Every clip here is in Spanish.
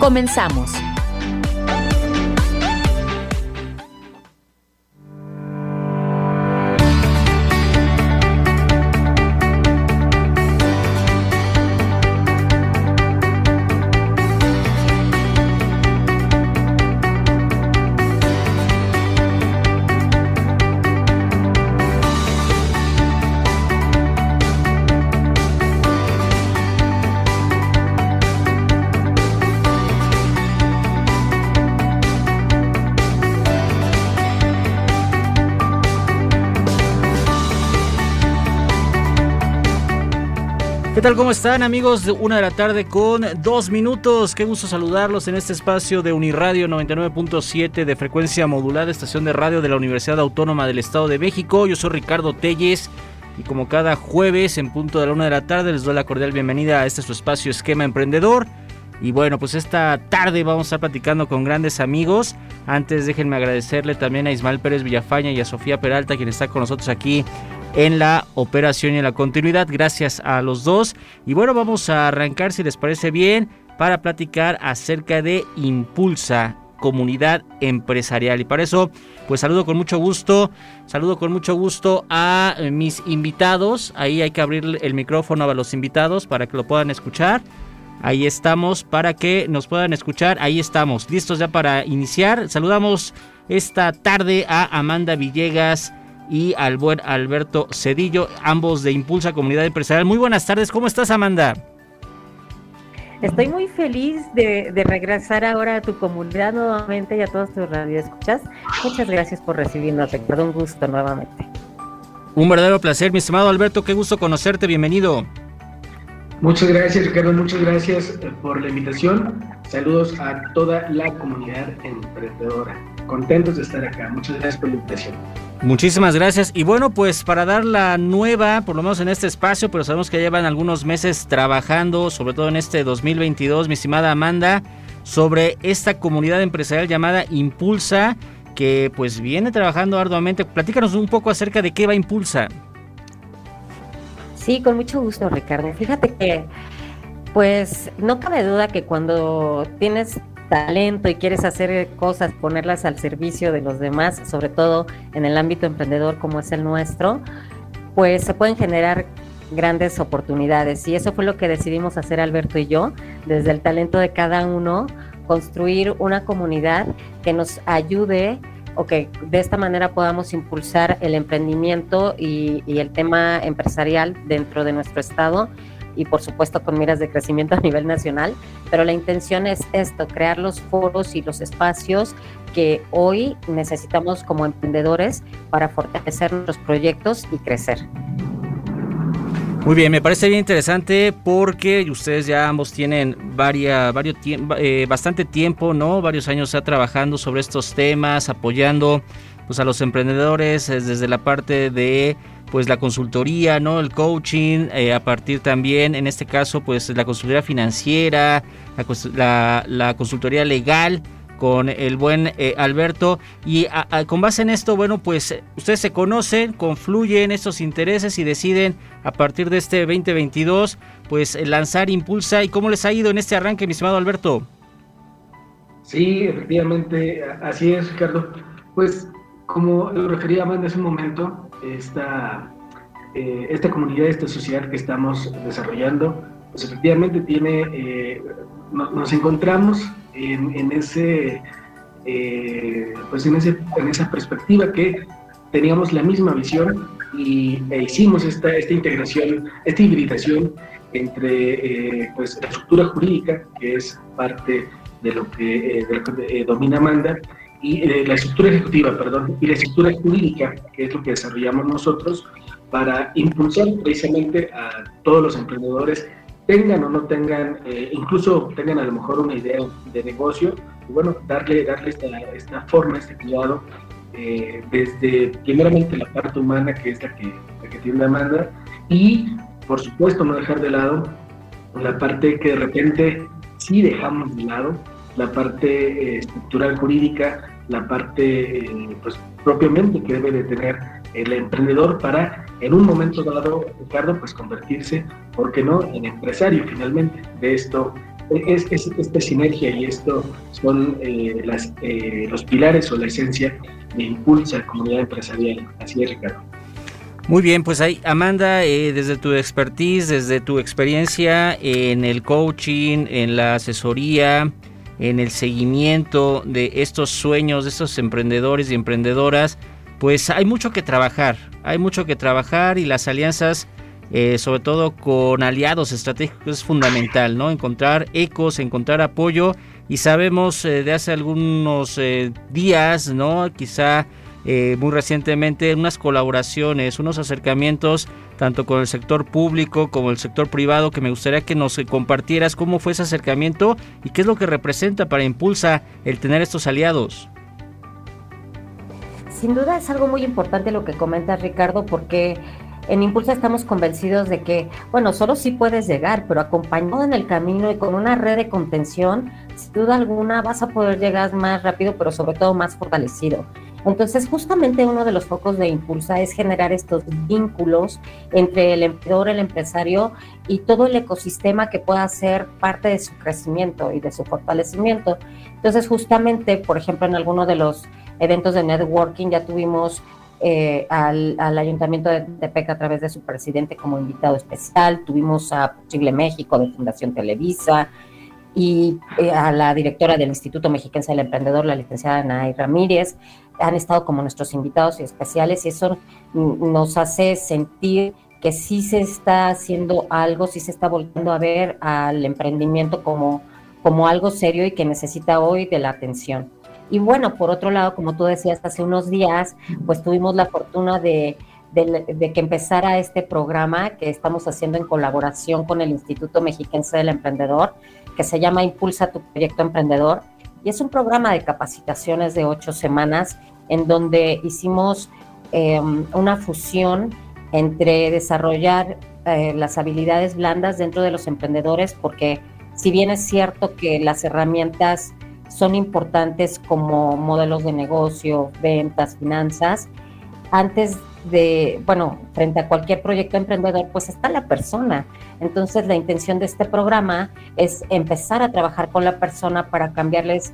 Comenzamos. ¿Qué tal? ¿Cómo están amigos? Una de la tarde con dos minutos. Qué gusto saludarlos en este espacio de Uniradio 99.7 de frecuencia modulada, estación de radio de la Universidad Autónoma del Estado de México. Yo soy Ricardo Telles y como cada jueves en punto de la una de la tarde les doy la cordial bienvenida a este su espacio Esquema Emprendedor. Y bueno, pues esta tarde vamos a estar platicando con grandes amigos. Antes déjenme agradecerle también a Ismael Pérez Villafaña y a Sofía Peralta, quien está con nosotros aquí en la operación y en la continuidad. Gracias a los dos. Y bueno, vamos a arrancar, si les parece bien, para platicar acerca de Impulsa comunidad empresarial. Y para eso, pues saludo con mucho gusto, saludo con mucho gusto a mis invitados. Ahí hay que abrir el micrófono a los invitados para que lo puedan escuchar. Ahí estamos para que nos puedan escuchar. Ahí estamos, listos ya para iniciar. Saludamos esta tarde a Amanda Villegas y al buen Alberto Cedillo, ambos de Impulsa Comunidad Empresarial. Muy buenas tardes, ¿cómo estás Amanda? Estoy muy feliz de, regresar ahora a tu comunidad nuevamente y a todos tus radioescuchas. Muchas gracias por recibirnos, recuerdo un gusto nuevamente. Un verdadero placer, mi estimado Alberto, qué gusto conocerte, bienvenido. Muchas gracias, Ricardo, muchas gracias por la invitación. Saludos a toda la comunidad emprendedora. Contentos de estar acá. Muchas gracias por la invitación. Muchísimas gracias. Y bueno, pues para dar la nueva, por lo menos en este espacio, pero sabemos que llevan algunos meses trabajando, sobre todo en este 2022, mi estimada Amanda, sobre esta comunidad empresarial llamada Impulsa, que pues viene trabajando arduamente. Platícanos un poco acerca de qué va Impulsa. Sí, con mucho gusto, Ricardo. Fíjate que, pues, no cabe duda que cuando tienes talento y quieres hacer cosas, ponerlas al servicio de los demás, sobre todo en el ámbito emprendedor como es el nuestro, pues se pueden generar grandes oportunidades. Y eso fue lo que decidimos hacer Alberto y yo, desde el talento de cada uno, construir una comunidad que nos ayude o que de esta manera podamos impulsar el emprendimiento y, y el tema empresarial dentro de nuestro estado y por supuesto con miras de crecimiento a nivel nacional, pero la intención es esto, crear los foros y los espacios que hoy necesitamos como emprendedores para fortalecer nuestros proyectos y crecer. Muy bien, me parece bien interesante porque ustedes ya ambos tienen varios eh, bastante tiempo, ¿no? Varios años ya trabajando sobre estos temas, apoyando pues, a los emprendedores desde la parte de pues la consultoría, ¿no? El coaching, eh, a partir también, en este caso, pues la consultoría financiera, la, consultoría legal con el buen eh, Alberto. Y con base en esto, bueno, pues ustedes se conocen, confluyen estos intereses y deciden a partir de este 2022, pues lanzar Impulsa. ¿Y cómo les ha ido en este arranque, mi estimado Alberto? Sí, efectivamente, así es, Ricardo. Pues como lo refería Amanda hace un momento, esta, eh, esta comunidad, esta sociedad que estamos desarrollando, pues efectivamente tiene, eh, nos encontramos en, ese, eh, pues en, ese, en esa perspectiva que teníamos la misma visión y e hicimos esta, esta integración, esta hibridación entre pues, la estructura jurídica, que es parte de lo que, de lo que domina Amanda, y eh, la estructura ejecutiva, perdón, y la estructura jurídica, que es lo que desarrollamos nosotros para impulsar precisamente a todos los emprendedores tengan o no tengan, eh, incluso tengan a lo mejor una idea de negocio, y bueno, darle, darle esta, esta forma, este cuidado, eh, desde primeramente la parte humana, que es la que, la que tiene Amanda, y por supuesto no dejar de lado la parte que de repente sí dejamos de lado, la parte eh, estructural jurídica, la parte pues, propiamente que debe de tener el emprendedor para en un momento dado, Ricardo, pues convertirse, ¿por qué no?, en empresario finalmente. De esto, es, esta sinergia y esto son eh, las, eh, los pilares o la esencia de Impulsa Comunidad Empresarial. Así es, Ricardo. Muy bien, pues ahí, Amanda, eh, desde tu expertise, desde tu experiencia en el coaching, en la asesoría, en el seguimiento de estos sueños, de estos emprendedores y emprendedoras, pues hay mucho que trabajar, hay mucho que trabajar y las alianzas, eh, sobre todo con aliados estratégicos, es fundamental, ¿no? Encontrar ecos, encontrar apoyo y sabemos eh, de hace algunos eh, días, ¿no? Quizá muy recientemente unas colaboraciones, unos acercamientos tanto con el sector público como el sector privado, que me gustaría que nos compartieras cómo fue ese acercamiento y qué es lo que representa para Impulsa el tener estos aliados sin duda es algo muy importante lo que comenta Ricardo, porque en Impulsa estamos convencidos de que, bueno, solo sí puedes llegar, pero acompañado en el camino y con una red de contención, sin duda alguna vas a poder llegar más rápido, pero sobre todo más fortalecido. Entonces, justamente uno de los focos de Impulsa es generar estos vínculos entre el emprendedor, el empresario y todo el ecosistema que pueda ser parte de su crecimiento y de su fortalecimiento. Entonces, justamente, por ejemplo, en alguno de los eventos de networking, ya tuvimos eh, al, Ayuntamiento de Tepec a través de su presidente como invitado especial, tuvimos a Chile México de Fundación Televisa y eh, a la directora del Instituto Mexiquense del Emprendedor, la licenciada Nay Ramírez, han estado como nuestros invitados especiales y eso nos hace sentir que sí se está haciendo algo, sí se está volviendo a ver al emprendimiento como, como algo serio y que necesita hoy de la atención. Y bueno, por otro lado, como tú decías hace unos días, pues tuvimos la fortuna de, que empezara este programa que estamos haciendo en colaboración con el Instituto Mexiquense del Emprendedor, que se llama Impulsa tu Proyecto Emprendedor. Y es un programa de capacitaciones de ocho semanas en donde hicimos em, una fusión entre desarrollar eh, las habilidades blandas dentro de los emprendedores, porque si bien es cierto que las herramientas son importantes como modelos de negocio, ventas, finanzas. Antes de, bueno, frente a cualquier proyecto emprendedor, pues está la persona. Entonces, la intención de este programa es empezar a trabajar con la persona para cambiarles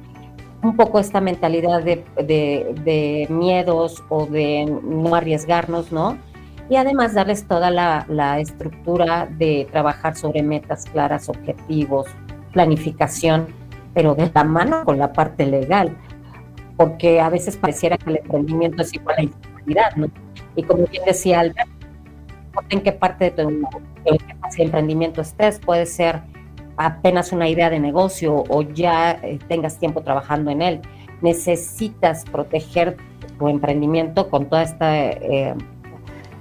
un poco esta mentalidad de, miedos o de no arriesgarnos, ¿no? Y además darles toda la, la estructura de trabajar sobre metas claras, objetivos, planificación pero de la mano con la parte legal, porque a veces pareciera que el emprendimiento es igual a la informalidad, ¿no? Y como bien decía Albert, en qué parte de tu emprendimiento estés, puede ser apenas una idea de negocio o ya eh, tengas tiempo trabajando en él. Necesitas proteger tu emprendimiento con toda esta eh,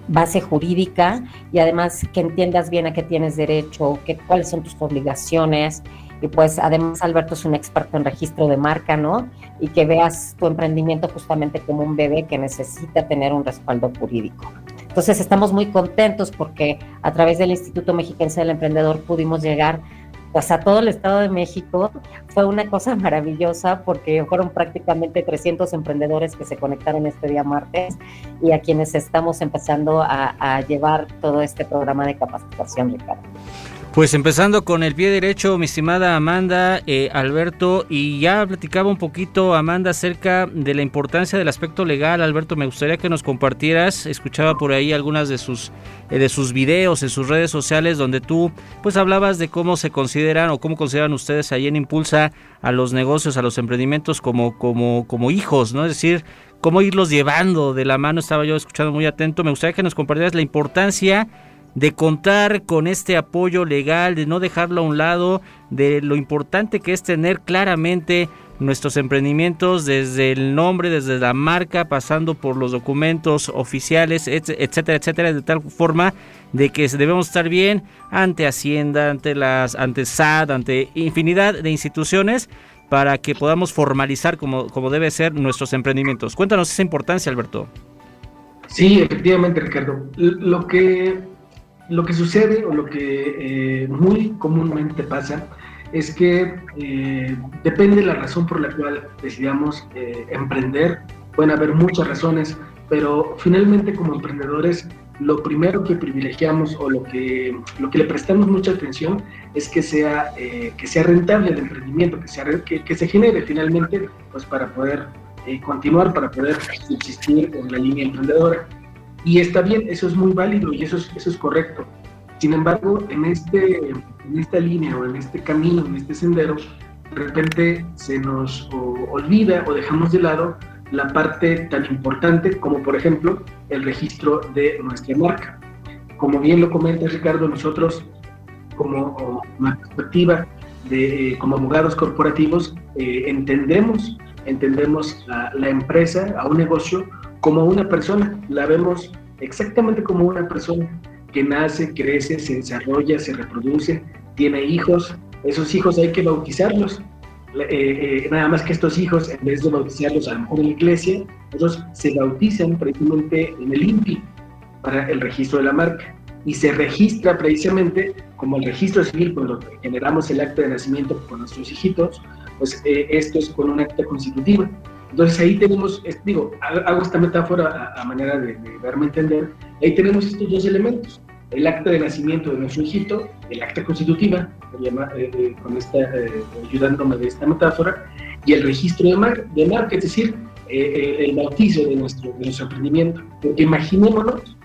base jurídica y además que entiendas bien a qué tienes derecho, que, cuáles son tus obligaciones y pues además Alberto es un experto en registro de marca, ¿no? Y que veas tu emprendimiento justamente como un bebé que necesita tener un respaldo jurídico. Entonces estamos muy contentos porque a través del Instituto Mexiquense del Emprendedor pudimos llegar pues a todo el Estado de México. Fue una cosa maravillosa porque fueron prácticamente 300 emprendedores que se conectaron este día martes y a quienes estamos empezando a, a llevar todo este programa de capacitación, Ricardo. Pues empezando con el pie derecho, mi estimada Amanda, eh, Alberto, y ya platicaba un poquito Amanda acerca de la importancia del aspecto legal. Alberto, me gustaría que nos compartieras, escuchaba por ahí algunas de sus eh, de sus videos en sus redes sociales donde tú pues hablabas de cómo se consideran o cómo consideran ustedes ahí en Impulsa a los negocios, a los emprendimientos como como como hijos, ¿no? Es decir, cómo irlos llevando de la mano. Estaba yo escuchando muy atento. Me gustaría que nos compartieras la importancia de contar con este apoyo legal, de no dejarlo a un lado, de lo importante que es tener claramente nuestros emprendimientos desde el nombre, desde la marca, pasando por los documentos oficiales, etcétera, etcétera, de tal forma de que debemos estar bien ante Hacienda, ante las, ante SAT, ante infinidad de instituciones para que podamos formalizar como, como debe ser nuestros emprendimientos. Cuéntanos esa importancia, Alberto. Sí, efectivamente, Ricardo. Lo que, lo que sucede o lo que eh, muy comúnmente pasa es que eh, depende de la razón por la cual decidamos eh, emprender. Pueden haber muchas razones, pero finalmente como emprendedores lo primero que privilegiamos o lo que, lo que le prestamos mucha atención es que sea, que sea rentable el emprendimiento, que, sea, que, que se genere finalmente pues para poder continuar, para poder subsistir en la línea emprendedora. Y está bien, eso es muy válido y eso es, eso es correcto. Sin embargo, en, este, en esta línea o en este camino, en este sendero, de repente se nos olvida o dejamos de lado la parte tan importante como por ejemplo el registro de nuestra marca. Como bien lo comenta Ricardo, nosotros como una de eh, como abogados corporativos eh, entendemos entendemos la empresa, a un negocio como una persona, la vemos exactamente como una persona que nace, crece, se desarrolla, se reproduce, tiene hijos. Esos hijos hay que bautizarlos. Eh, eh, nada más que estos hijos, en vez de bautizarlos a lo mejor en la iglesia, ellos se bautizan precisamente en el INPI para el registro de la marca. Y se registra precisamente como el registro civil, cuando generamos el acta de nacimiento con nuestros hijitos, pues eh, esto es con un acta constitutiva. Entonces ahí tenemos, digo, hago esta metáfora a, manera de, darme a entender, ahí tenemos estos dos elementos el acta de nacimiento de nuestro hijito, el acta constitutiva, eh, eh, con esta, eh, ayudándome de esta metáfora, y el registro de, mar, de marca, es decir, el bautizo de nuestro, de nuestro emprendimiento. Porque imaginémonos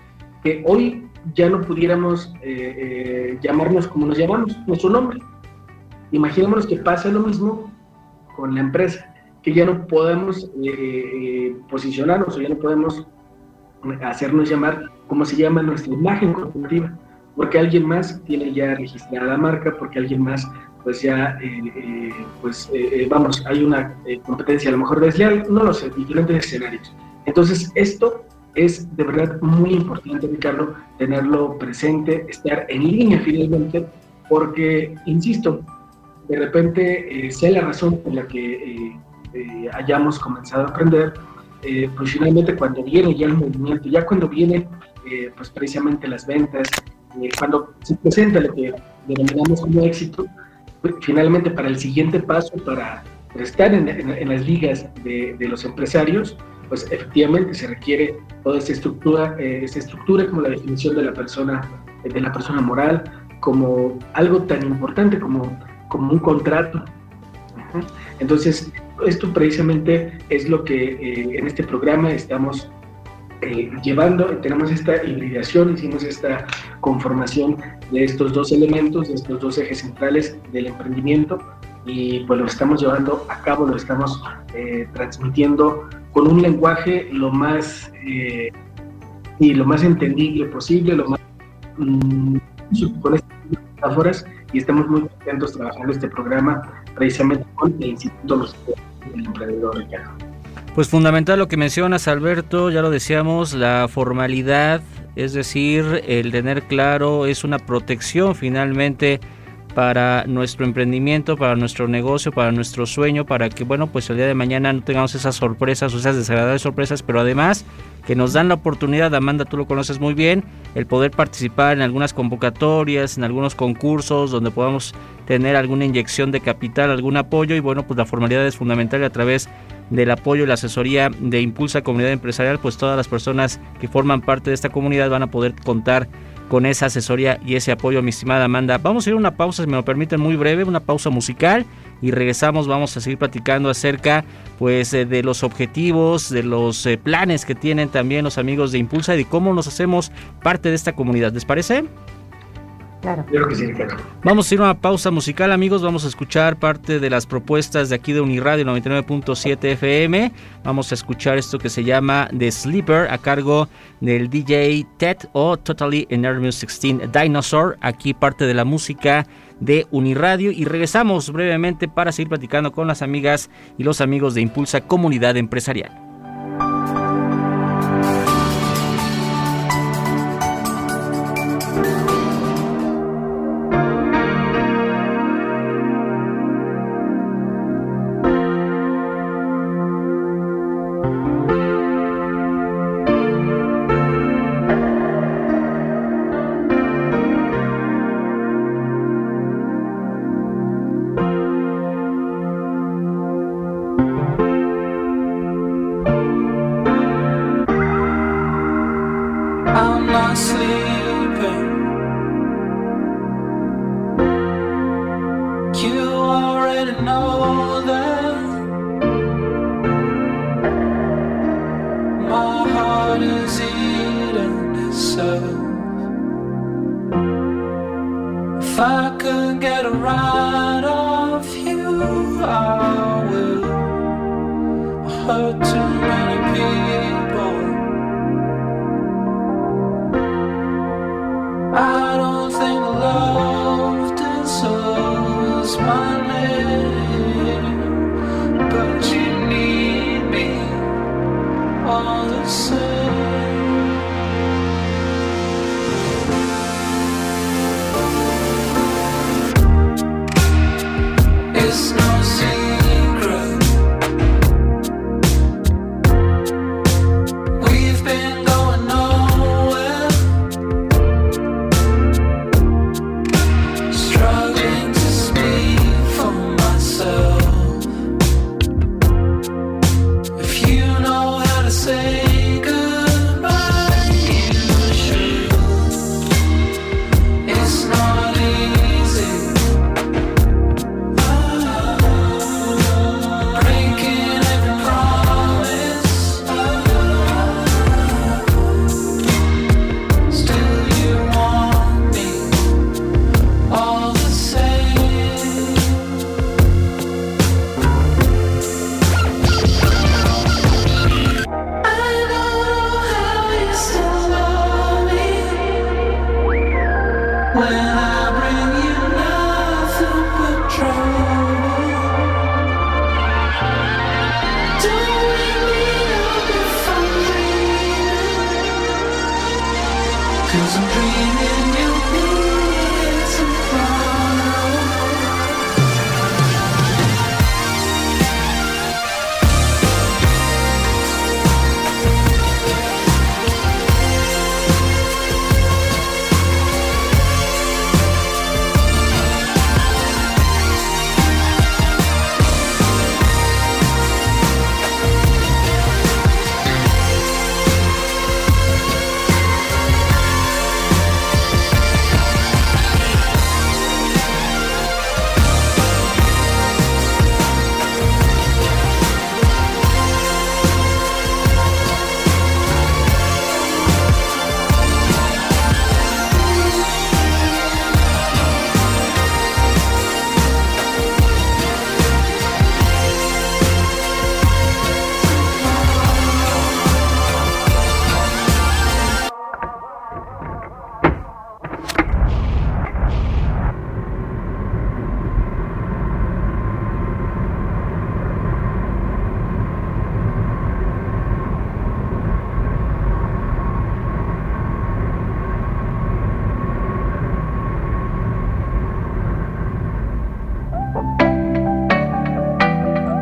que hoy ya no pudiéramos llamarnos como nos llamamos, nuestro nombre. Imaginémonos que pasa lo mismo con la empresa, que ya no podemos posicionarnos o ya no podemos hacernos llamar como se llama nuestra imagen corporativa, porque alguien más tiene ya registrada la marca, porque alguien más pues ya, eh, eh, pues eh, vamos, hay una competencia a lo mejor desleal, no lo sé, diferentes escenarios. Entonces esto es de verdad muy importante, Ricardo, tenerlo presente, estar en línea finalmente, porque, insisto, de repente, sea la razón por la que hayamos comenzado a aprender, eh, pues finalmente cuando viene ya el movimiento, ya cuando viene eh, pues precisamente las ventas, eh, cuando se presenta lo que denominamos como éxito, pues finalmente para el siguiente paso, para, estar en, las ligas de, los empresarios, pues efectivamente se requiere toda esa estructura, esa estructura como la definición de la persona, de la persona moral, como algo tan importante como, como un contrato. Entonces, esto precisamente es lo que eh, en este programa estamos eh, llevando, tenemos esta hibridación, hicimos esta conformación de estos dos elementos, de estos dos ejes centrales del emprendimiento. Y pues lo estamos llevando a cabo, lo estamos eh, transmitiendo con un lenguaje lo más y lo más entendible posible, lo más mm, con estas metáforas. Y estamos muy contentos trabajando este programa precisamente con el Instituto Mexicano pues fundamental lo que mencionas, Alberto, ya lo decíamos, la formalidad, es decir, el tener claro es una protección finalmente para nuestro emprendimiento, para nuestro negocio, para nuestro sueño, para que, bueno, pues el día de mañana no tengamos esas sorpresas o esas desagradables sorpresas, pero además que nos dan la oportunidad, Amanda, tú lo conoces muy bien, el poder participar en algunas convocatorias, en algunos concursos donde podamos tener alguna inyección de capital, algún apoyo y bueno, pues la formalidad es fundamental a través del apoyo y la asesoría de Impulsa Comunidad Empresarial, pues todas las personas que forman parte de esta comunidad van a poder contar con esa asesoría y ese apoyo, mi estimada Amanda. Vamos a ir a una pausa, si me lo permiten, muy breve, una pausa musical y regresamos, vamos a seguir platicando acerca pues eh, de los objetivos, de los eh, planes que tienen también los amigos de Impulsa y de cómo nos hacemos parte de esta comunidad. ¿Les parece? Claro. Creo que sí, claro. Vamos a ir a una pausa musical, amigos. Vamos a escuchar parte de las propuestas de aquí de Uniradio 99.7 FM. Vamos a escuchar esto que se llama The Sleeper a cargo del DJ Ted o Totally Enormous 16 Dinosaur. Aquí parte de la música de Uniradio y regresamos brevemente para seguir platicando con las amigas y los amigos de Impulsa Comunidad Empresarial.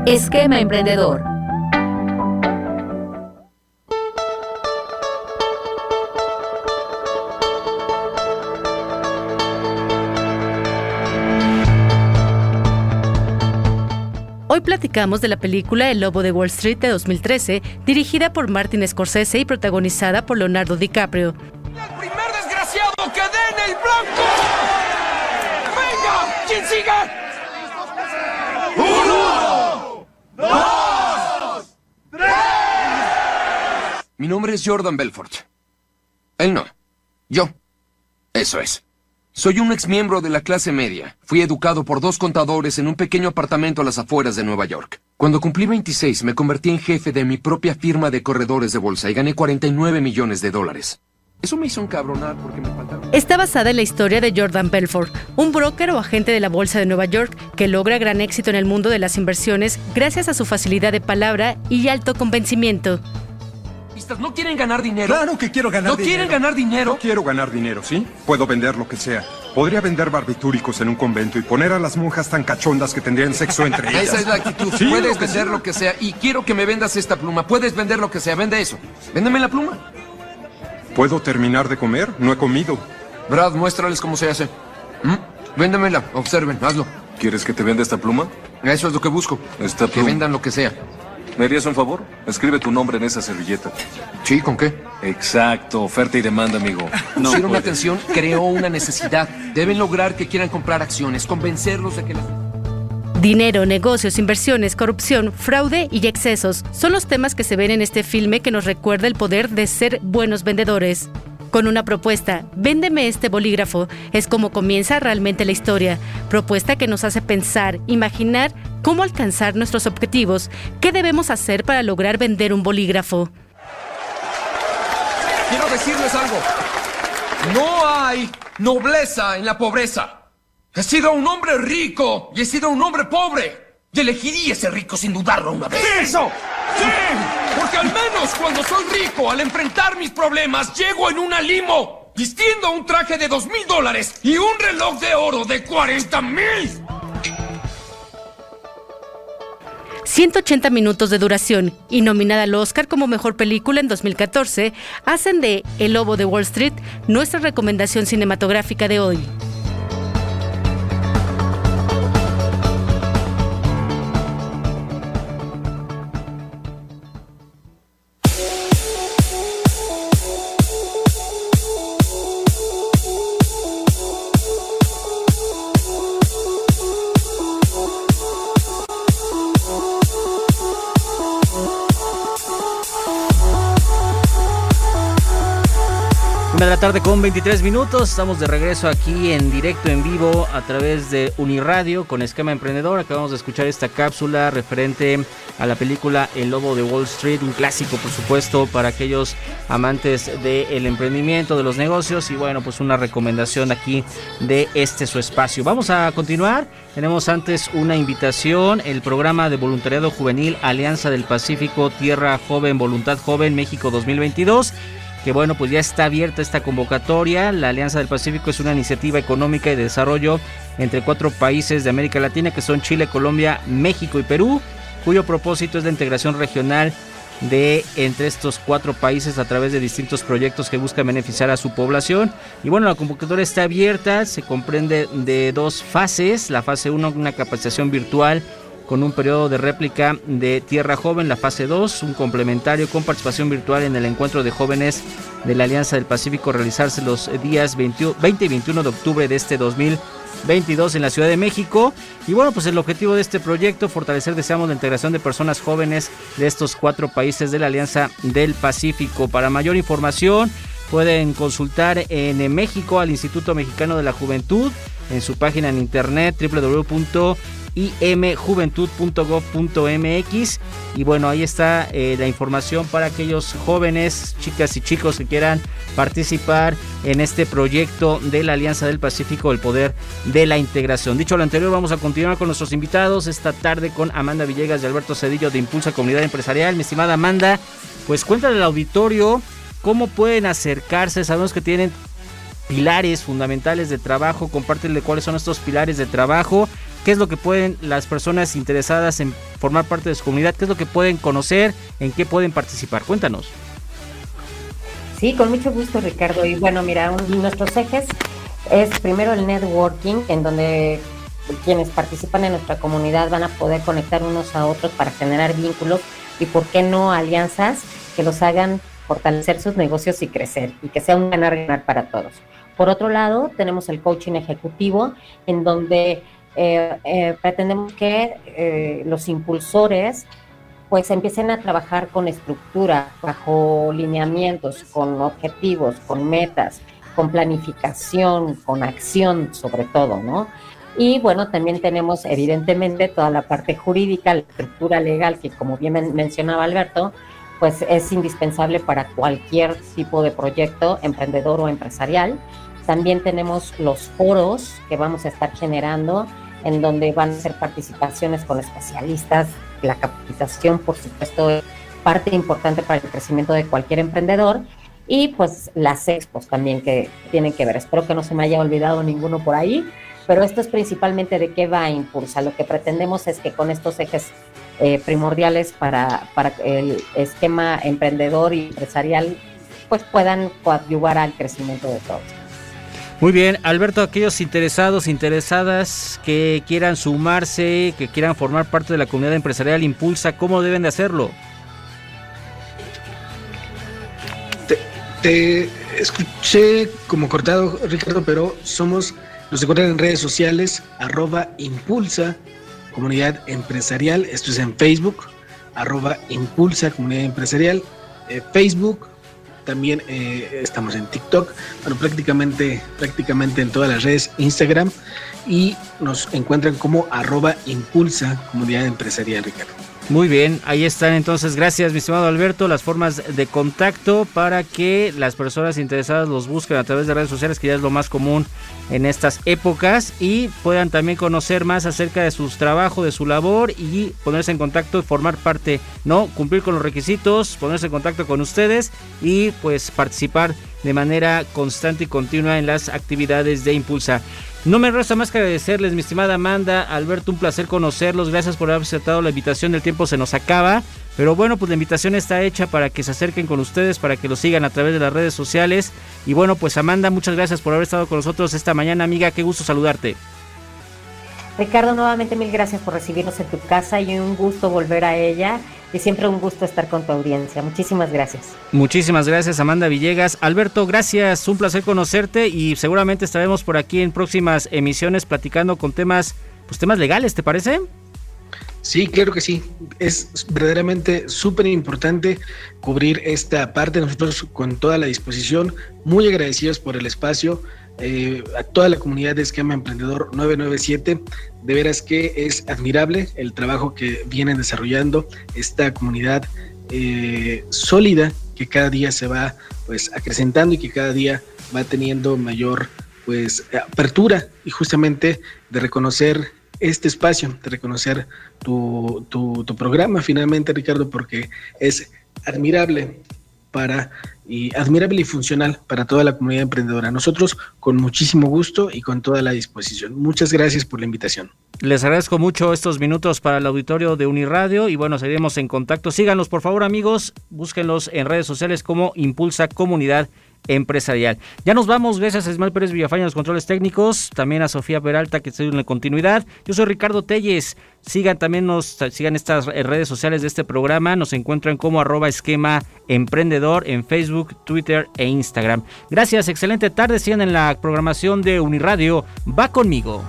Esquema Emprendedor. Hoy platicamos de la película El Lobo de Wall Street de 2013, dirigida por Martin Scorsese y protagonizada por Leonardo DiCaprio. ¡El primer desgraciado que den el blanco! ¡Venga! ¿Quién sigue? Mi nombre es Jordan Belfort. Él no. Yo. Eso es. Soy un exmiembro de la clase media. Fui educado por dos contadores en un pequeño apartamento a las afueras de Nueva York. Cuando cumplí 26 me convertí en jefe de mi propia firma de corredores de bolsa y gané 49 millones de dólares. Eso me hizo encabronar porque me faltaron... Está basada en la historia de Jordan Belfort, un broker o agente de la Bolsa de Nueva York que logra gran éxito en el mundo de las inversiones gracias a su facilidad de palabra y alto convencimiento. ¿No quieren ganar dinero? Claro que quiero ganar ¿No dinero. quieren ganar dinero? No quiero ganar dinero, ¿sí? Puedo vender lo que sea. Podría vender barbitúricos en un convento y poner a las monjas tan cachondas que tendrían sexo entre ellas. Esa es la actitud. Sí, Puedes lo que vender sea. lo que sea y quiero que me vendas esta pluma. Puedes vender lo que sea. Vende eso. Véndeme la pluma. ¿Puedo terminar de comer? No he comido. Brad, muéstrales cómo se hace. ¿Mm? Véndemela. Observen. Hazlo. ¿Quieres que te venda esta pluma? Eso es lo que busco. Esta Que pluma. vendan lo que sea. ¿Me harías un favor? Escribe tu nombre en esa servilleta. Sí, ¿con qué? Exacto, oferta y demanda, amigo. No Pusieron puedes. atención, creó una necesidad. Deben lograr que quieran comprar acciones, convencerlos de que las... Dinero, negocios, inversiones, corrupción, fraude y excesos son los temas que se ven en este filme que nos recuerda el poder de ser buenos vendedores. Con una propuesta, véndeme este bolígrafo, es como comienza realmente la historia. Propuesta que nos hace pensar, imaginar cómo alcanzar nuestros objetivos, qué debemos hacer para lograr vender un bolígrafo. Quiero decirles algo. No hay nobleza en la pobreza. He sido un hombre rico y he sido un hombre pobre. Y elegiría ser rico sin dudarlo una vez. ¡Eso! ¡Sí! Porque al menos cuando soy rico, al enfrentar mis problemas, llego en una limo, vistiendo un traje de dos mil dólares y un reloj de oro de 40 mil. 180 minutos de duración y nominada al Oscar como mejor película en 2014, hacen de El Lobo de Wall Street nuestra recomendación cinematográfica de hoy. Con 23 minutos. Estamos de regreso aquí en directo, en vivo, a través de Uniradio con Esquema Emprendedor. Acabamos de escuchar esta cápsula referente a la película El Lobo de Wall Street, un clásico, por supuesto, para aquellos amantes del emprendimiento, de los negocios. Y bueno, pues una recomendación aquí de este su espacio. Vamos a continuar. Tenemos antes una invitación, el programa de voluntariado juvenil Alianza del Pacífico, Tierra Joven, Voluntad Joven, México 2022 que bueno, pues ya está abierta esta convocatoria. La Alianza del Pacífico es una iniciativa económica y de desarrollo entre cuatro países de América Latina que son Chile, Colombia, México y Perú, cuyo propósito es la integración regional de entre estos cuatro países a través de distintos proyectos que buscan beneficiar a su población. Y bueno, la convocatoria está abierta, se comprende de dos fases. La fase 1, una capacitación virtual con un periodo de réplica de Tierra Joven, la fase 2, un complementario con participación virtual en el encuentro de jóvenes de la Alianza del Pacífico, realizarse los días 20, 20 y 21 de octubre de este 2022 en la Ciudad de México. Y bueno, pues el objetivo de este proyecto, fortalecer, deseamos, la integración de personas jóvenes de estos cuatro países de la Alianza del Pacífico. Para mayor información, pueden consultar en México al Instituto Mexicano de la Juventud en su página en internet www imjuventud.gov.mx y bueno ahí está eh, la información para aquellos jóvenes chicas y chicos que quieran participar en este proyecto de la Alianza del Pacífico el poder de la integración. Dicho lo anterior vamos a continuar con nuestros invitados esta tarde con Amanda Villegas y Alberto Cedillo de Impulsa Comunidad Empresarial. Mi estimada Amanda pues cuéntale al auditorio cómo pueden acercarse. Sabemos que tienen pilares fundamentales de trabajo, compártele cuáles son estos pilares de trabajo, qué es lo que pueden las personas interesadas en formar parte de su comunidad, qué es lo que pueden conocer, en qué pueden participar. Cuéntanos. Sí, con mucho gusto, Ricardo. Y bueno, mira, un, nuestros ejes es primero el networking, en donde quienes participan en nuestra comunidad van a poder conectar unos a otros para generar vínculos y, ¿por qué no, alianzas que los hagan fortalecer sus negocios y crecer y que sea un ganar-ganar para todos. Por otro lado, tenemos el coaching ejecutivo, en donde eh, eh, pretendemos que eh, los impulsores pues empiecen a trabajar con estructura, bajo lineamientos, con objetivos, con metas, con planificación, con acción sobre todo, ¿no? Y bueno, también tenemos evidentemente toda la parte jurídica, la estructura legal, que como bien mencionaba Alberto, pues es indispensable para cualquier tipo de proyecto emprendedor o empresarial. También tenemos los foros que vamos a estar generando, en donde van a ser participaciones con especialistas. La capacitación, por supuesto, es parte importante para el crecimiento de cualquier emprendedor. Y pues las expos también que tienen que ver. Espero que no se me haya olvidado ninguno por ahí, pero esto es principalmente de qué va a impulsar. Lo que pretendemos es que con estos ejes eh, primordiales para, para el esquema emprendedor y empresarial, pues puedan coadyuvar al crecimiento de todos. Muy bien, Alberto, aquellos interesados, interesadas que quieran sumarse, que quieran formar parte de la comunidad empresarial Impulsa, ¿cómo deben de hacerlo? Te, escuché como cortado, Ricardo, pero somos, nos encuentran en redes sociales, arroba Impulsa Comunidad Empresarial, esto es en Facebook, arroba Impulsa Comunidad Empresarial, eh, Facebook, también eh, estamos en TikTok, bueno, prácticamente, prácticamente en todas las redes, Instagram, y nos encuentran como arroba Impulsa Comunidad Empresarial, Ricardo. Muy bien, ahí están entonces, gracias mi estimado Alberto, las formas de contacto para que las personas interesadas los busquen a través de redes sociales, que ya es lo más común en estas épocas, y puedan también conocer más acerca de sus trabajos, de su labor y ponerse en contacto y formar parte, ¿no? Cumplir con los requisitos, ponerse en contacto con ustedes y pues participar de manera constante y continua en las actividades de Impulsa. No me resta más que agradecerles, mi estimada Amanda, Alberto, un placer conocerlos. Gracias por haber aceptado la invitación. El tiempo se nos acaba. Pero bueno, pues la invitación está hecha para que se acerquen con ustedes, para que los sigan a través de las redes sociales. Y bueno, pues Amanda, muchas gracias por haber estado con nosotros esta mañana, amiga. Qué gusto saludarte. Ricardo, nuevamente mil gracias por recibirnos en tu casa y un gusto volver a ella y siempre un gusto estar con tu audiencia. Muchísimas gracias. Muchísimas gracias, Amanda Villegas. Alberto, gracias, un placer conocerte y seguramente estaremos por aquí en próximas emisiones platicando con temas, pues temas legales, ¿te parece? Sí, claro que sí. Es verdaderamente súper importante cubrir esta parte. Nosotros con toda la disposición, muy agradecidos por el espacio. Eh, a toda la comunidad de Esquema Emprendedor 997. De veras que es admirable el trabajo que vienen desarrollando esta comunidad eh, sólida que cada día se va pues acrecentando y que cada día va teniendo mayor pues apertura y justamente de reconocer este espacio, de reconocer tu, tu programa finalmente Ricardo porque es admirable para y admirable y funcional para toda la comunidad emprendedora. Nosotros con muchísimo gusto y con toda la disposición. Muchas gracias por la invitación. Les agradezco mucho estos minutos para el auditorio de Uniradio y bueno, seguiremos en contacto. Síganos por favor amigos, búsquenlos en redes sociales como Impulsa Comunidad empresarial. Ya nos vamos, gracias a Ismael Pérez Villafaña, los controles técnicos, también a Sofía Peralta, que está en la continuidad. Yo soy Ricardo Telles. Sigan también nos, sigan estas redes sociales de este programa. Nos encuentran como arroba esquema emprendedor en Facebook, Twitter e Instagram. Gracias, excelente tarde. Sigan en la programación de Uniradio. Va conmigo.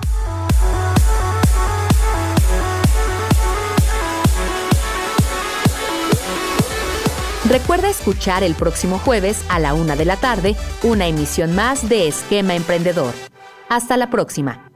Recuerda escuchar el próximo jueves a la una de la tarde una emisión más de Esquema Emprendedor. Hasta la próxima.